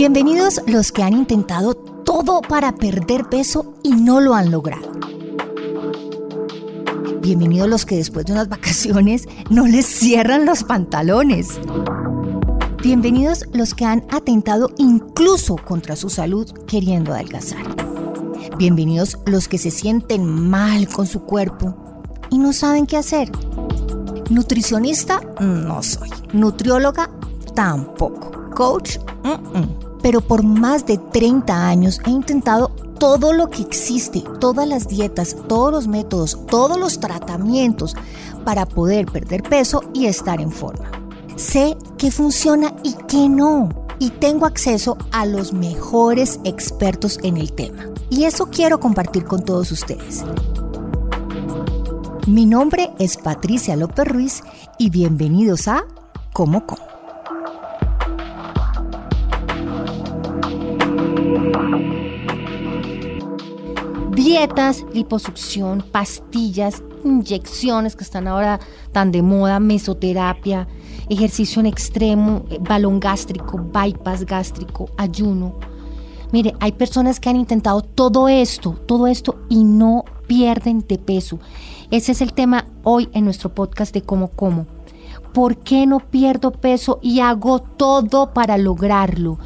Bienvenidos los que han intentado todo para perder peso y no lo han logrado. Bienvenidos los que después de unas vacaciones no les cierran los pantalones. Bienvenidos los que han atentado incluso contra su salud queriendo adelgazar. Bienvenidos los que se sienten mal con su cuerpo y no saben qué hacer. Nutricionista no soy. Nutrióloga tampoco. Coach, pero por más de 30 años he intentado todo lo que existe, todas las dietas, todos los métodos, todos los tratamientos para poder perder peso y estar en forma. Sé qué funciona y qué no. Y tengo acceso a los mejores expertos en el tema. Y eso quiero compartir con todos ustedes. Mi nombre es Patricia López Ruiz y bienvenidos a Como Como. Dietas, liposucción, pastillas, inyecciones que están ahora tan de moda, mesoterapia, ejercicio en extremo, eh, balón gástrico, bypass gástrico, ayuno. Mire, hay personas que han intentado todo esto, todo esto y no pierden de peso. Ese es el tema hoy en nuestro podcast de cómo como. ¿Por qué no pierdo peso y hago todo para lograrlo?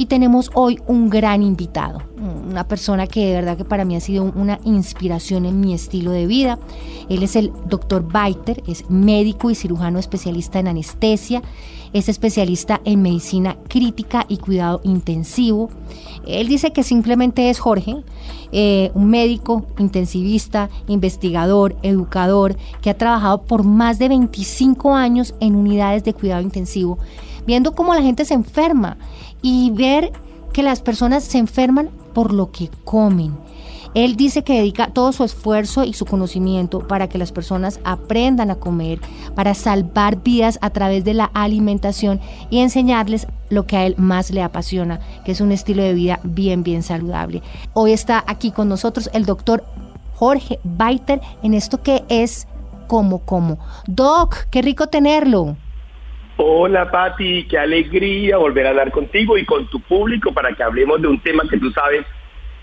Y tenemos hoy un gran invitado, una persona que de verdad que para mí ha sido una inspiración en mi estilo de vida. Él es el doctor Baiter, es médico y cirujano especialista en anestesia, es especialista en medicina crítica y cuidado intensivo. Él dice que simplemente es Jorge, eh, un médico intensivista, investigador, educador, que ha trabajado por más de 25 años en unidades de cuidado intensivo, viendo cómo la gente se enferma y ver que las personas se enferman por lo que comen. Él dice que dedica todo su esfuerzo y su conocimiento para que las personas aprendan a comer, para salvar vidas a través de la alimentación y enseñarles lo que a él más le apasiona, que es un estilo de vida bien, bien saludable. Hoy está aquí con nosotros el doctor Jorge Baiter en esto que es como como. Doc, qué rico tenerlo. Hola Patti, qué alegría volver a hablar contigo y con tu público para que hablemos de un tema que tú sabes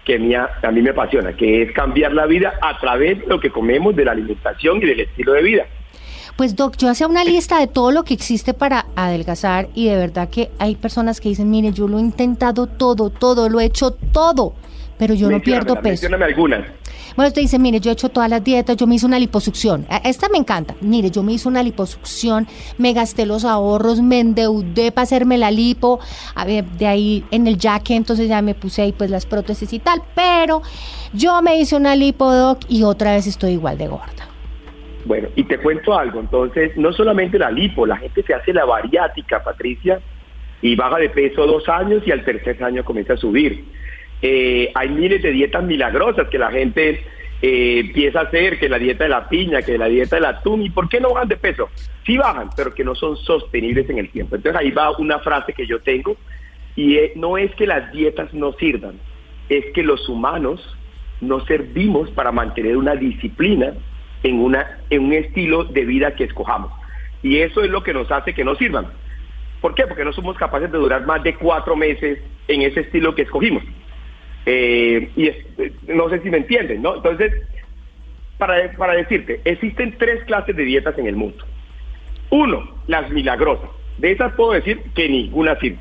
que a mí me apasiona, que es cambiar la vida a través de lo que comemos, de la alimentación y del estilo de vida. Pues Doc, yo hacía una lista de todo lo que existe para adelgazar y de verdad que hay personas que dicen, mire, yo lo he intentado todo, todo, lo he hecho todo, pero yo no pierdo peso. Algunas. Bueno, usted dice, mire, yo he hecho todas las dietas, yo me hice una liposucción. Esta me encanta. Mire, yo me hice una liposucción, me gasté los ahorros, me endeudé para hacerme la lipo. A ver, de ahí en el jaque, entonces ya me puse ahí pues las prótesis y tal. Pero yo me hice una lipodoc y otra vez estoy igual de gorda. Bueno, y te cuento algo. Entonces, no solamente la lipo, la gente se hace la bariátrica, Patricia, y baja de peso dos años y al tercer año comienza a subir. Eh, hay miles de dietas milagrosas que la gente eh, empieza a hacer, que la dieta de la piña, que la dieta del atún, ¿y por qué no bajan de peso? Sí bajan, pero que no son sostenibles en el tiempo. Entonces ahí va una frase que yo tengo, y no es que las dietas no sirvan, es que los humanos no servimos para mantener una disciplina en, una, en un estilo de vida que escojamos. Y eso es lo que nos hace que no sirvan. ¿Por qué? Porque no somos capaces de durar más de cuatro meses en ese estilo que escogimos. Eh, y no sé si me entienden, ¿no? Entonces, para, para decirte, existen tres clases de dietas en el mundo. Uno, las milagrosas. De esas puedo decir que ninguna sirve.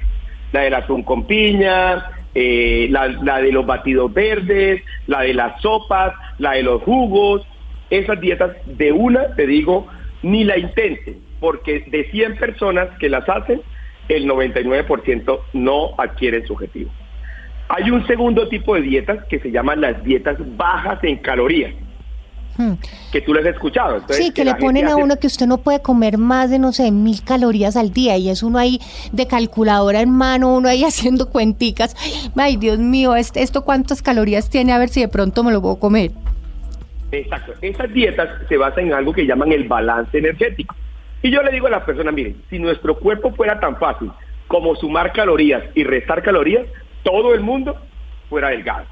La del atún con piña, eh, la, la, de los batidos verdes, la de las sopas, la de los jugos. Esas dietas de una, te digo, ni la intenten, porque de 100 personas que las hacen, el 99% no adquieren su objetivo. Hay un segundo tipo de dietas que se llaman las dietas bajas en calorías. Hmm. Que tú les has escuchado. sí, que, le ponen a uno que usted no puede comer más de, no sé, mil calorías al día y es uno ahí de calculadora en mano, uno ahí haciendo cuenticas. Ay, Dios mío, este, ¿esto cuántas calorías tiene? A ver si de pronto me lo puedo comer. Exacto. Esas dietas se basan en algo que llaman el balance energético. Y yo le digo a las personas, miren, si nuestro cuerpo fuera tan fácil como sumar calorías y restar calorías, todo el mundo fuera delgado.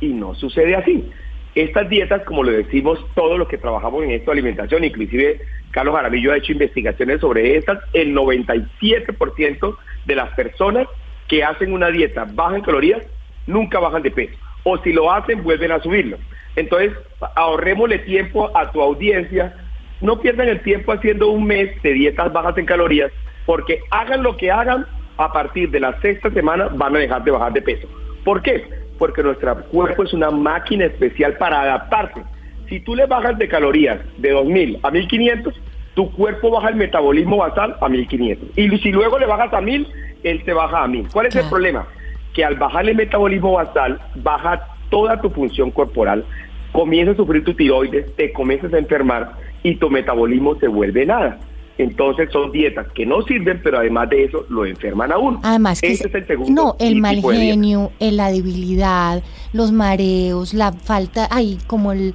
Y no sucede así. Estas dietas, como lo decimos todos los que trabajamos en esto alimentación, inclusive Carlos Jaramillo ha hecho investigaciones sobre estas, el 97% de las personas que hacen una dieta baja en calorías nunca bajan de peso. O si lo hacen, vuelven a subirlo. Entonces, ahorrémosle tiempo a tu audiencia. No pierdan el tiempo haciendo un mes de dietas bajas en calorías, porque hagan lo que hagan, a partir de la sexta semana van a dejar de bajar de peso. ¿Por qué? Porque nuestro cuerpo es una máquina especial para adaptarse. Si tú le bajas de calorías de 2.000 a 1.500, tu cuerpo baja el metabolismo basal a 1.500. Y si luego le bajas a 1.000, él se baja a 1.000. ¿Cuál es el problema? Que al bajar el metabolismo basal, baja toda tu función corporal, comienza a sufrir tu tiroides, te comienzas a enfermar y tu metabolismo se vuelve nada. Entonces son dietas que no sirven, pero además de eso lo enferman a uno. Además que es el segundo no, el mal genio, la debilidad, los mareos, la falta, ahí como el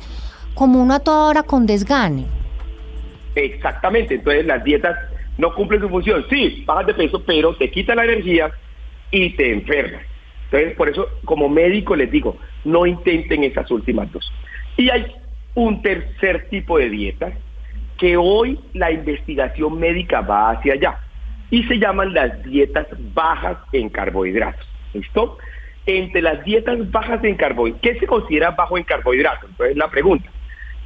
como una toda hora con desgane. Exactamente, entonces las dietas no cumplen su función. Sí, bajas de peso, pero te quita la energía y te enfermas. Entonces, por eso, como médico les digo, no intenten esas últimas dos. Y hay un tercer tipo de dietas que hoy la investigación médica va hacia allá y se llaman las dietas bajas en carbohidratos. ¿Listo? Entre las dietas bajas en carbohidratos, ¿qué se considera bajo en carbohidratos? Entonces la pregunta.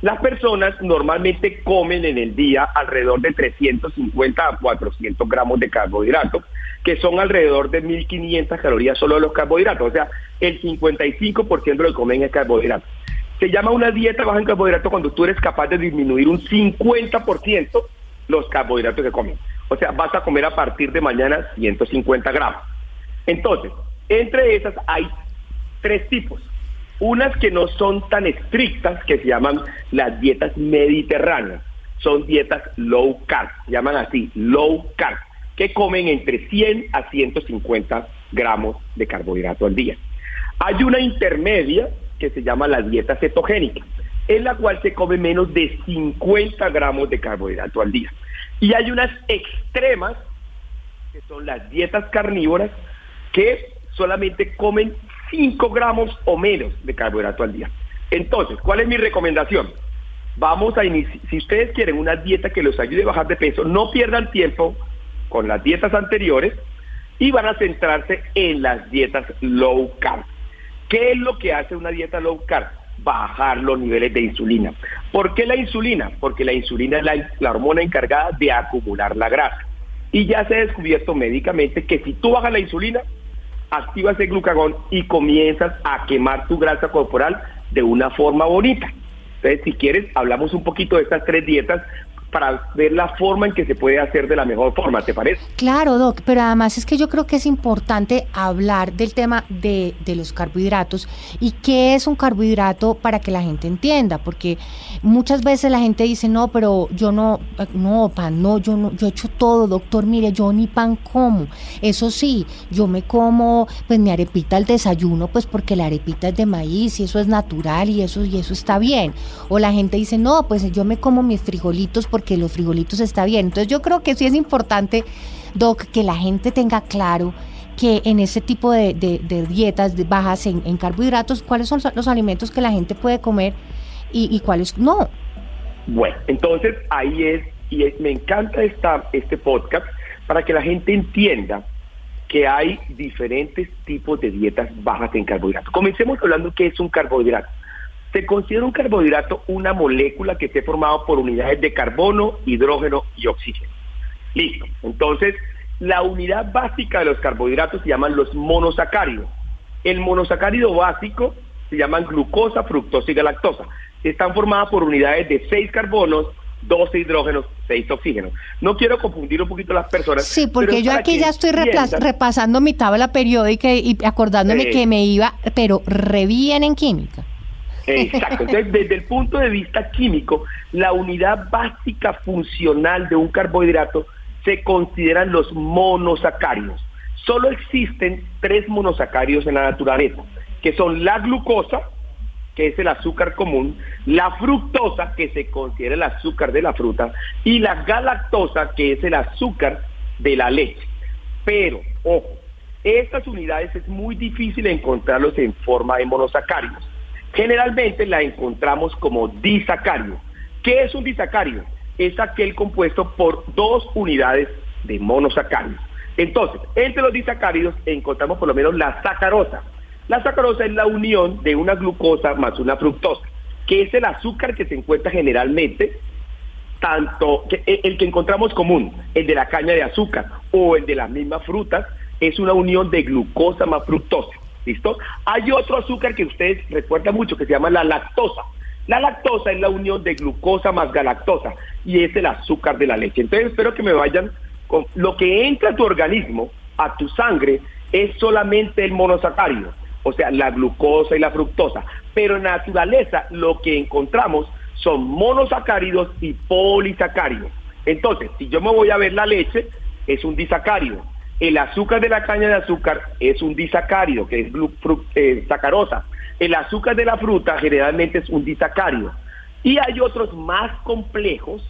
Las personas normalmente comen en el día alrededor de 350 a 400 gramos de carbohidratos, que son alrededor de 1.500 calorías solo de los carbohidratos. O sea, el 55% de lo comen es carbohidratos. Se llama una dieta baja en carbohidratos cuando tú eres capaz de disminuir un 50% los carbohidratos que comes. O sea, vas a comer a partir de mañana 150 gramos. Entonces, entre esas hay tres tipos. Unas que no son tan estrictas, que se llaman las dietas mediterráneas. Son dietas low carb, llaman así, low carb, que comen entre 100 a 150 gramos de carbohidrato al día. Hay una intermedia que se llama la dieta cetogénica, en la cual se come menos de 50 gramos de carbohidrato al día. Y hay unas extremas, que son las dietas carnívoras, que solamente comen 5 gramos o menos de carbohidrato al día. Entonces, ¿cuál es mi recomendación? Vamos a iniciar, si ustedes quieren una dieta que los ayude a bajar de peso, no pierdan tiempo con las dietas anteriores y van a centrarse en las dietas low carb. ¿Qué es lo que hace una dieta low carb? Bajar los niveles de insulina. ¿Por qué la insulina? Porque la insulina es la, hormona encargada de acumular la grasa. Y ya se ha descubierto médicamente que si tú bajas la insulina, activas el glucagón y comienzas a quemar tu grasa corporal de una forma bonita. Entonces, si quieres, hablamos un poquito de estas tres dietas para ver la forma en que se puede hacer de la mejor forma, ¿te parece? Claro, Doc, pero además es que yo creo que es importante hablar del tema de, de, los carbohidratos y qué es un carbohidrato para que la gente entienda, porque muchas veces la gente dice, no, pero yo no, no, pan, no, yo no, yo he hecho todo, doctor, mire, yo ni pan como. Eso sí, yo me como, pues mi arepita al desayuno, pues porque la arepita es de maíz y eso es natural y eso, y eso está bien. O la gente dice, no, pues yo me como mis frijolitos porque los frijolitos está bien. Entonces yo creo que sí es importante, Doc, que la gente tenga claro que en ese tipo de, dietas bajas en, carbohidratos, cuáles son los alimentos que la gente puede comer y, cuáles no. Bueno, entonces ahí es, y me encanta esta, este podcast para que la gente entienda que hay diferentes tipos de dietas bajas en carbohidratos. Comencemos hablando qué es un carbohidrato. Se considera un carbohidrato una molécula que esté formada por unidades de carbono, hidrógeno y oxígeno. Listo. Entonces, la unidad básica de los carbohidratos se llaman los monosacáridos. El monosacárido básico se llaman glucosa, fructosa y galactosa. Están formadas por unidades de 6 carbonos, 12 hidrógenos, 6 oxígenos. No quiero confundir un poquito las personas. Sí, porque yo aquí ya estoy repasando mi tabla periódica y acordándome que me iba, pero re bien en química. Exacto. Entonces, desde el punto de vista químico, la unidad básica funcional de un carbohidrato se consideran los monosacáridos. Solo existen tres monosacáridos en la naturaleza, que son la glucosa, que es el azúcar común, la fructosa, que se considera el azúcar de la fruta, y la galactosa, que es el azúcar de la leche. Pero, ojo, estas unidades es muy difícil encontrarlos en forma de monosacáridos. Generalmente la encontramos como disacario. ¿Qué es un disacario? Es aquel compuesto por dos unidades de monosacáridos. Entonces, entre los disacáridos encontramos por lo menos la sacarosa. La sacarosa es la unión de una glucosa más una fructosa, que es el azúcar que se encuentra generalmente, tanto e, el que encontramos común, el de la caña de azúcar o el de las mismas frutas, es una unión de glucosa más fructosa. ¿Listo? Hay otro azúcar que ustedes recuerdan mucho que se llama la lactosa. La lactosa es la unión de glucosa más galactosa y es el azúcar de la leche. Entonces espero que me vayan con lo que entra a tu organismo, a tu sangre, es solamente el monosacárido, o sea, la glucosa y la fructosa. Pero en naturaleza lo que encontramos son monosacáridos y polisacáridos. Entonces, si yo me voy a ver la leche, es un disacárido. El azúcar de la caña de azúcar es un disacárido, que es eh, sacarosa. El azúcar de la fruta generalmente es un disacárido. Y hay otros más complejos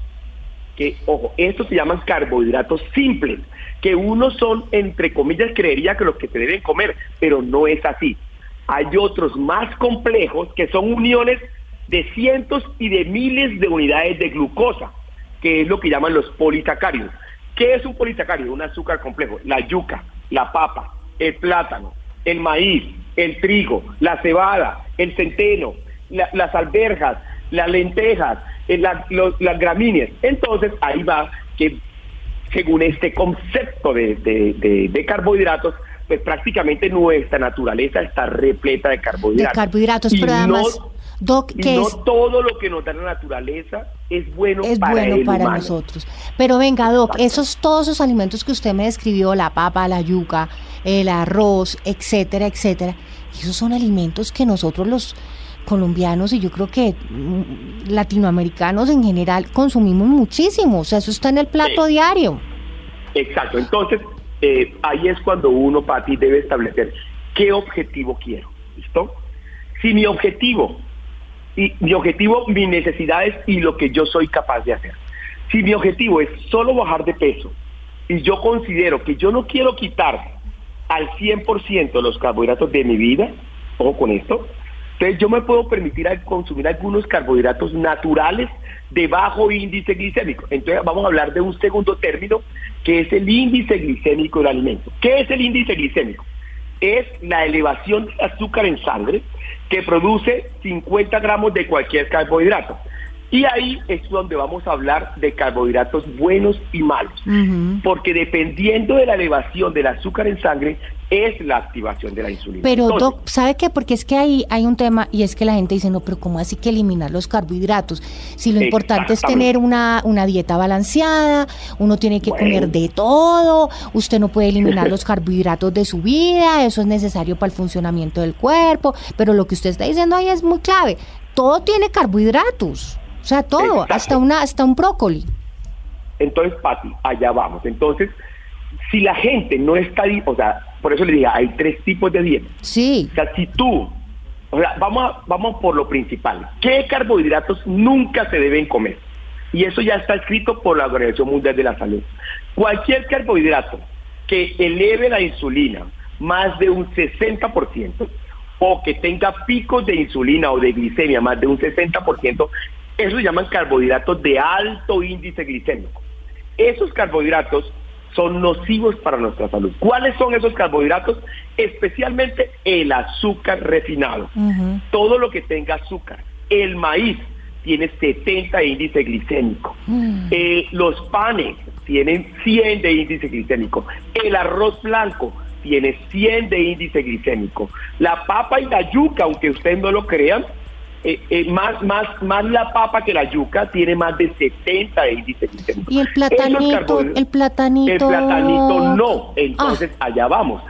que, ojo, estos se llaman carbohidratos simples, que unos son, entre comillas, creería que los que se deben comer, pero no es así. Hay otros más complejos que son uniones de cientos y de miles de unidades de glucosa, que es lo que llaman los polisacáridos. ¿Qué es un polisacárido? Un azúcar complejo. La yuca, la papa, el plátano, el maíz, el trigo, la cebada, el centeno, las alberjas, las lentejas, eh, las gramíneas. Entonces ahí va que según este concepto de, carbohidratos, pues prácticamente nuestra naturaleza está repleta de carbohidratos. De carbohidratos, pero además... Doc, que no todo lo que nos da la naturaleza es bueno es para, bueno para nosotros. Pero venga, Doc, esos todos esos alimentos que usted me describió, la papa, la yuca, el arroz, etcétera, etcétera, esos son alimentos que nosotros los colombianos y yo creo que mm, latinoamericanos en general consumimos muchísimo, o sea, eso está en el plato diario. Exacto, entonces eh, ahí es cuando uno, para ti, debe establecer qué objetivo quiero, ¿listo? Si mi objetivo y mi objetivo, mis necesidades y lo que yo soy capaz de hacer. Si mi objetivo es solo bajar de peso y yo considero que yo no quiero quitar al 100% los carbohidratos de mi vida, ojo con esto, entonces yo me puedo permitir consumir algunos carbohidratos naturales de bajo índice glicémico. Entonces vamos a hablar de un segundo término que es el índice glicémico del alimento. ¿Qué es el índice glicémico? Es la elevación de azúcar en sangre que produce 50 gramos de cualquier carbohidrato. Y ahí es donde vamos a hablar de carbohidratos buenos y malos, porque dependiendo de la elevación del azúcar en sangre es la activación de la insulina. Pero Doc, ¿sabe qué? Porque es que ahí hay un tema y es que la gente dice, no, pero ¿cómo así que eliminar los carbohidratos? Si lo importante es tener una, una dieta balanceada, uno tiene que comer de todo, usted no puede eliminar los carbohidratos de su vida, eso es necesario para el funcionamiento del cuerpo, pero lo que usted está diciendo ahí es muy clave, todo tiene carbohidratos. O sea, todo, hasta una hasta un brócoli. Entonces, Pati, allá vamos. Entonces, si la gente no está, o sea, por eso le digo, hay tres tipos de dieta. Sí. O sea, si tú, o sea, vamos, vamos por lo principal. ¿Qué carbohidratos nunca se deben comer? Y eso ya está escrito por la Organización Mundial de la Salud. Cualquier carbohidrato que eleve la insulina más de un 60% o que tenga picos de insulina o de glicemia más de un 60%, eso se llaman carbohidratos de alto índice glicémico. Esos carbohidratos son nocivos para nuestra salud. ¿Cuáles son esos carbohidratos? Especialmente el azúcar refinado. Todo lo que tenga azúcar. El maíz tiene 70 índice glicémico. Mm. Eh, los panes tienen 100 de índice glicémico. El arroz blanco tiene 100 de índice glicémico. La papa y la yuca, aunque ustedes no lo crean, eh, eh, más, más, más la papa que la yuca tiene más de 70 de índice glicémico. Y el platanito, el platanito. El platanito no. Entonces, ah. allá vamos.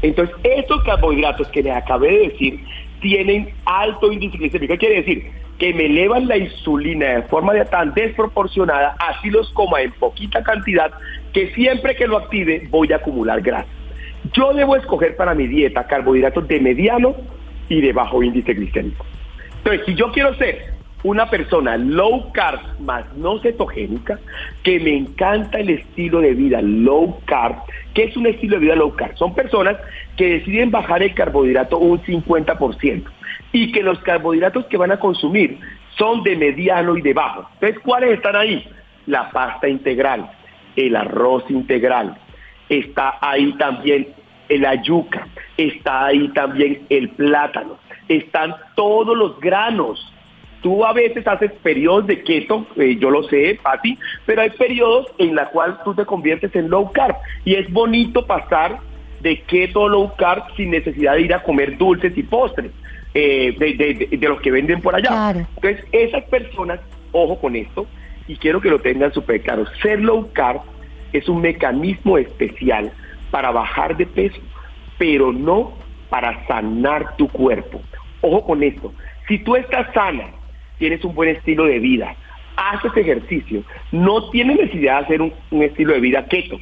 Entonces, estos carbohidratos que les acabé de decir tienen alto índice glicémico. ¿Qué quiere decir? Que me elevan la insulina de forma de tan desproporcionada, así los coma en poquita cantidad, que siempre que lo active voy a acumular grasa. Yo debo escoger para mi dieta carbohidratos de mediano y de bajo índice glicémico. Entonces, si yo quiero ser una persona low carb más no cetogénica, que me encanta el estilo de vida low carb, ¿qué es un estilo de vida low carb? Son personas que deciden bajar el carbohidrato un 50% y que los carbohidratos que van a consumir son de mediano y de bajo. Entonces, ¿cuáles están ahí? La pasta integral, el arroz integral, está ahí también la yuca, está ahí también el plátano, están todos los granos. Tú a veces haces periodos de keto, eh, yo lo sé, Pati, pero hay periodos en los cuales tú te conviertes en low carb y es bonito pasar de keto a low carb sin necesidad de ir a comer dulces y postres eh, de, los que venden por allá. Entonces, esas personas, ojo con esto, y quiero que lo tengan súper claro, ser low carb es un mecanismo especial para bajar de peso, pero no para sanar tu cuerpo. Ojo con esto, si tú estás sana, tienes un buen estilo de vida, haces ejercicio, no tienes necesidad de hacer un, estilo de vida keto,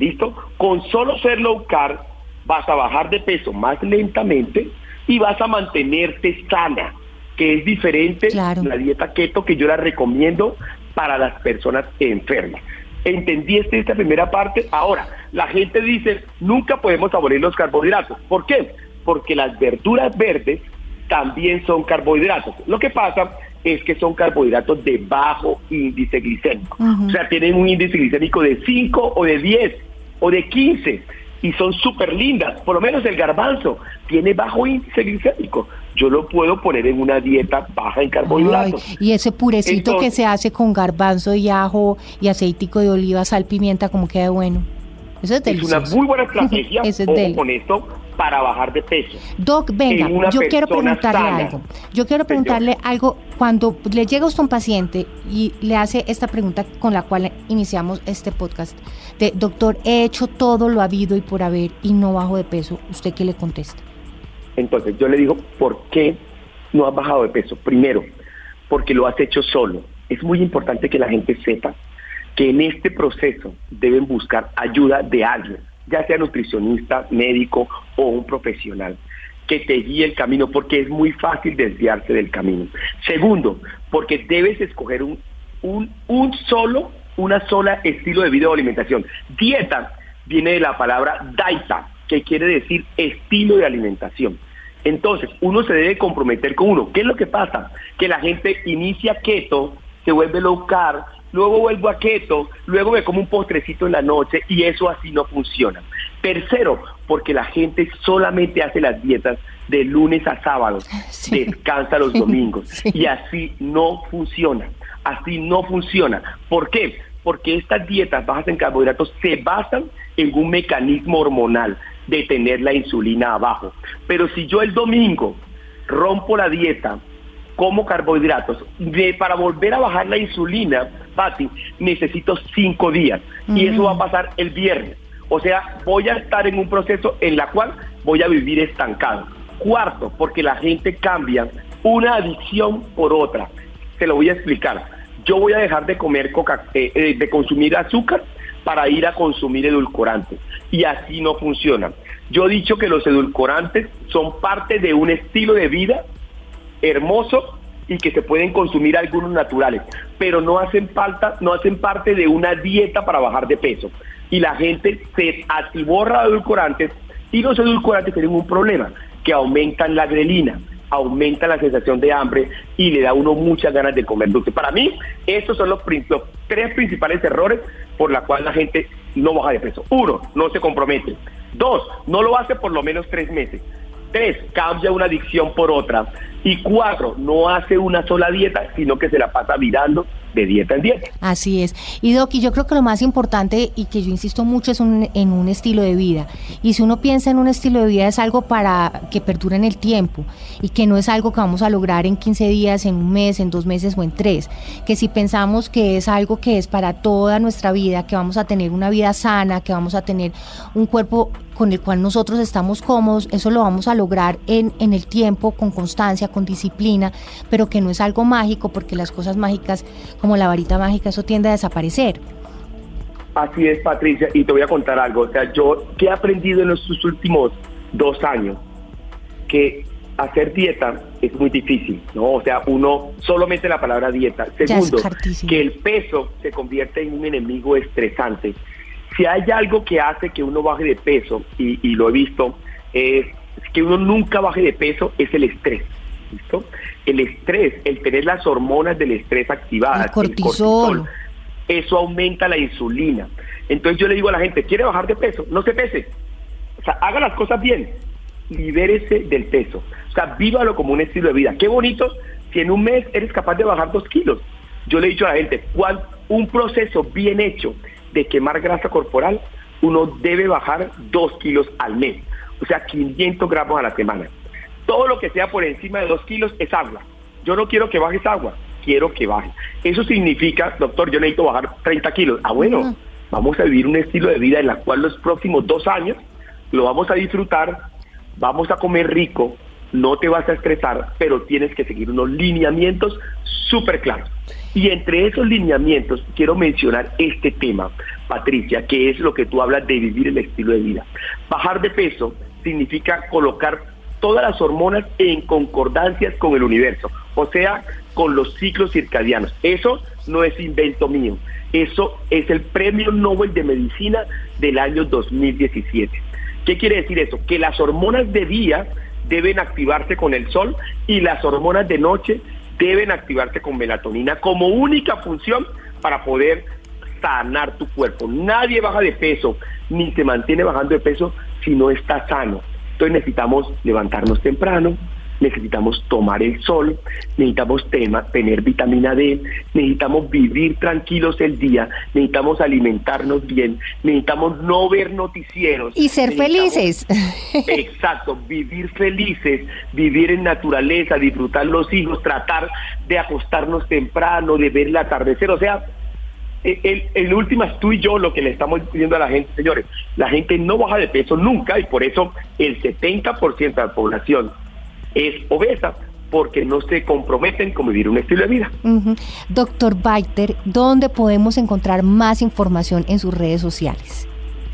¿listo? Con solo ser low carb vas a bajar de peso más lentamente y vas a mantenerte sana, que es diferente la dieta keto que yo la recomiendo para las personas enfermas. ¿Entendiste esta primera parte? Ahora, la gente dice, nunca podemos abolir los carbohidratos. ¿Por qué? Porque las verduras verdes también son carbohidratos. Lo que pasa es que son carbohidratos de bajo índice glicémico. O sea, tienen un índice glicémico de 5 o de 10 o de 15 y son súper lindas. Por lo menos el garbanzo tiene bajo índice glicémico. Yo lo puedo poner en una dieta baja en carbohidratos. y ese purecito que se hace con garbanzo y ajo y aceitico de oliva, sal, pimienta, como queda bueno. Eso es. Es una muy buena estrategia es con esto para bajar de peso. Doc, venga, yo quiero preguntarle algo. Yo quiero preguntarle algo cuando le llega a usted un paciente y le hace esta pregunta con la cual iniciamos este podcast de doctor, he hecho todo lo habido y por haber y no bajo de peso. ¿Usted qué le contesta? Entonces yo le digo, ¿por qué no has bajado de peso? Primero, porque lo has hecho solo. Es muy importante que la gente sepa que en este proceso deben buscar ayuda de alguien ya sea nutricionista, médico o un profesional que te guíe el camino, porque es muy fácil desviarse del camino. Segundo, porque debes escoger un, un, solo, una sola estilo de vida o alimentación. Dieta viene de la palabra daita, que quiere decir estilo de alimentación. Entonces, uno se debe comprometer con uno. ¿Qué es lo que pasa? Que la gente inicia keto, se vuelve low luego vuelvo a keto, luego me como un postrecito en la noche y eso así no funciona. Tercero, porque la gente solamente hace las dietas de lunes a sábado, descansa los domingos y así no funciona, así no funciona. ¿Por qué? Porque estas dietas bajas en carbohidratos se basan en un mecanismo hormonal de tener la insulina abajo. Pero si yo el domingo rompo la dieta, como carbohidratos, de, para volver a bajar la insulina, Pati, necesito cinco días. Y eso va a pasar el viernes. O sea, voy a estar en un proceso en la cual voy a vivir estancado. Cuarto, porque la gente cambia una adicción por otra. Se lo voy a explicar. Yo voy a dejar de comer coca, eh, eh, de consumir azúcar para ir a consumir edulcorantes. Y así no funciona. Yo he dicho que los edulcorantes son parte de un estilo de vida hermoso y que se pueden consumir algunos naturales, pero no hacen falta, no hacen parte de una dieta para bajar de peso. Y la gente se atiborra de edulcorantes y los edulcorantes tienen un problema, que aumentan la grelina, aumentan la sensación de hambre y le da a uno muchas ganas de comer dulce. Para mí, estos son los, tres principales errores por la cual la gente no baja de peso. Uno, no se compromete. Dos, no lo hace por lo menos tres meses. Tres, cambia una adicción por otra. Y cuatro, no hace una sola dieta, sino que se la pasa mirando de dieta en dieta. Así es. Y Doki, yo creo que lo más importante y que yo insisto mucho es en un estilo de vida. Y si uno piensa en un estilo de vida es algo para que perdure en el tiempo y que no es algo que vamos a lograr en 15 días, en un mes, en dos meses o en tres. Que si pensamos que es algo que es para toda nuestra vida, que vamos a tener una vida sana, que vamos a tener un cuerpo con el cual nosotros estamos cómodos, eso lo vamos a lograr en, en el tiempo, con constancia, con disciplina, pero que no es algo mágico porque las cosas mágicas como la varita mágica, eso tiende a desaparecer. Así es, Patricia, y te voy a contar algo. O sea, yo que he aprendido en estos últimos dos años, que hacer dieta es muy difícil, ¿no? O sea, uno solamente la palabra dieta. Segundo, que el peso se convierte en un enemigo estresante. Si hay algo que hace que uno baje de peso, y, y lo he visto, es que uno nunca baje de peso, es el estrés. ¿Listo? El estrés, el tener las hormonas del estrés activadas, el cortisol. eso aumenta la insulina. Entonces yo le digo a la gente, ¿quiere bajar de peso? No se pese. O sea, haga las cosas bien. Libérese del peso. O sea, vívalo como un estilo de vida. Qué bonito si en un mes eres capaz de bajar dos kilos. Yo le he dicho a la gente, ¿cuál, un proceso bien hecho de quemar grasa corporal, uno debe bajar dos kilos al mes. O sea, 500 gramos a la semana. Todo lo que sea por encima de dos kilos es agua. Yo no quiero que bajes agua, quiero que bajes. Eso significa, doctor, yo necesito bajar 30 kilos. Ah, bueno, vamos a vivir un estilo de vida en el cual los próximos dos años lo vamos a disfrutar, vamos a comer rico, no te vas a estresar, pero tienes que seguir unos lineamientos súper claros. Y entre esos lineamientos quiero mencionar este tema, Patricia, que es lo que tú hablas de vivir el estilo de vida. Bajar de peso significa colocar todas las hormonas en concordancias con el universo, o sea, con los ciclos circadianos. Eso no es invento mío, eso es el Premio Nobel de Medicina del año 2017. ¿Qué quiere decir eso? Que las hormonas de día deben activarse con el sol y las hormonas de noche deben activarse con melatonina como única función para poder sanar tu cuerpo. Nadie baja de peso ni se mantiene bajando de peso si no está sano. Entonces necesitamos levantarnos temprano, necesitamos tomar el sol, necesitamos tema, tener vitamina D, necesitamos vivir tranquilos el día, necesitamos alimentarnos bien, necesitamos no ver noticieros. Y ser felices. Exacto, vivir felices, vivir en naturaleza, disfrutar los hijos, tratar de acostarnos temprano, de ver el atardecer, o sea, en últimas tú y yo lo que le estamos diciendo a la gente, señores, la gente no baja de peso nunca y por eso el 70% de la población es obesa porque no se comprometen con vivir un estilo de vida. Doctor Baiter, ¿dónde podemos encontrar más información en sus redes sociales?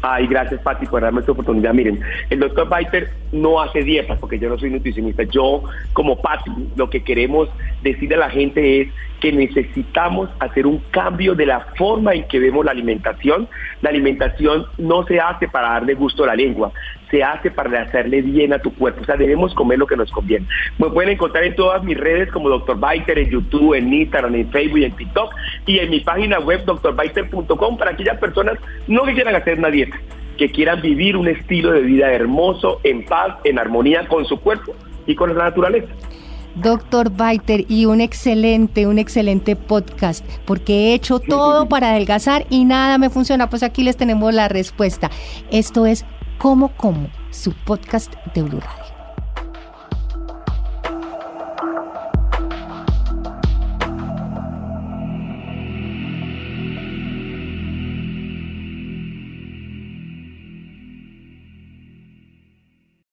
Ay, gracias Pati por darme esta oportunidad. Miren, el doctor Baiter no hace dietas porque yo no soy nutricionista. Yo, como Pati, lo que queremos decirle a la gente es que necesitamos hacer un cambio de la forma en que vemos la alimentación. La alimentación no se hace para darle gusto a la lengua, se hace para hacerle bien a tu cuerpo. O sea, debemos comer lo que nos conviene. Me pueden encontrar en todas mis redes como Dr. Biter, en YouTube, en Instagram, en Facebook en TikTok. Y en mi página web, drbiter.com, para aquellas personas no que quieran hacer una dieta, que quieran vivir un estilo de vida hermoso, en paz, en armonía con su cuerpo y con la naturaleza. Doctor Baiter, y un excelente, un excelente podcast, porque he hecho todo para adelgazar y nada me funciona. Pues aquí les tenemos la respuesta. Esto es Como Como, su podcast de Blue